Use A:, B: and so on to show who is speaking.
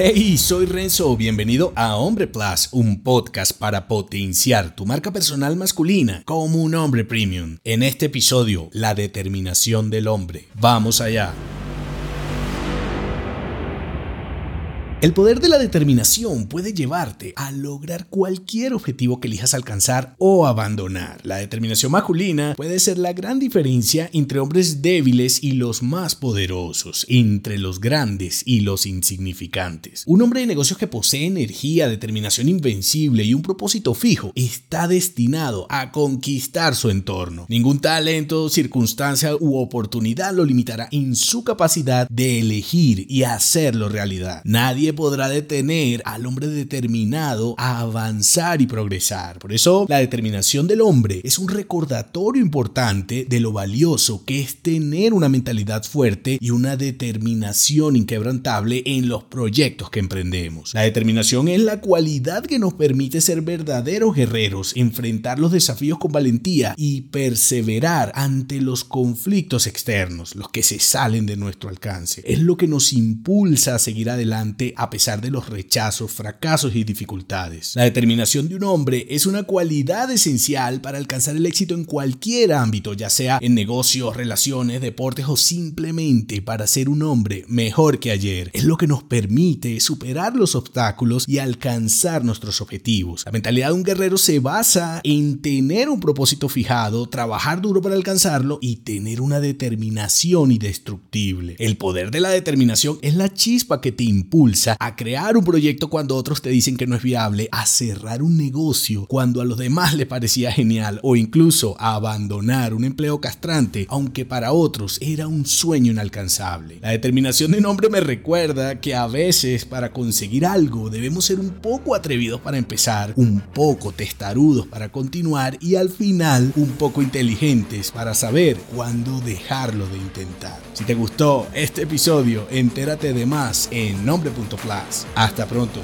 A: Hey, soy Renzo, bienvenido a Hombre Plus, un podcast para potenciar tu marca personal masculina como un hombre premium. En este episodio, la determinación del hombre. Vamos allá. El poder de la determinación puede llevarte a lograr cualquier objetivo que elijas alcanzar o abandonar. La determinación masculina puede ser la gran diferencia entre hombres débiles y los más poderosos, entre los grandes y los insignificantes. Un hombre de negocios que posee energía, determinación invencible y un propósito fijo está destinado a conquistar su entorno. Ningún talento, circunstancia u oportunidad lo limitará en su capacidad de elegir y hacerlo realidad. Nadie podrá detener al hombre determinado a avanzar y progresar. Por eso, la determinación del hombre es un recordatorio importante de lo valioso que es tener una mentalidad fuerte y una determinación inquebrantable en los proyectos que emprendemos. La determinación es la cualidad que nos permite ser verdaderos guerreros, enfrentar los desafíos con valentía y perseverar ante los conflictos externos, los que se salen de nuestro alcance. Es lo que nos impulsa a seguir adelante a pesar de los rechazos, fracasos y dificultades. La determinación de un hombre es una cualidad esencial para alcanzar el éxito en cualquier ámbito, ya sea en negocios, relaciones, deportes o simplemente para ser un hombre mejor que ayer. Es lo que nos permite superar los obstáculos y alcanzar nuestros objetivos. La mentalidad de un guerrero se basa en tener un propósito fijado, trabajar duro para alcanzarlo y tener una determinación indestructible. El poder de la determinación es la chispa que te impulsa a crear un proyecto cuando otros te dicen que no es viable, a cerrar un negocio cuando a los demás les parecía genial o incluso a abandonar un empleo castrante, aunque para otros era un sueño inalcanzable. La determinación de un hombre me recuerda que a veces para conseguir algo debemos ser un poco atrevidos para empezar, un poco testarudos para continuar y al final un poco inteligentes para saber cuándo dejarlo de intentar. Si te gustó este episodio, entérate de más en nombre.com hasta pronto.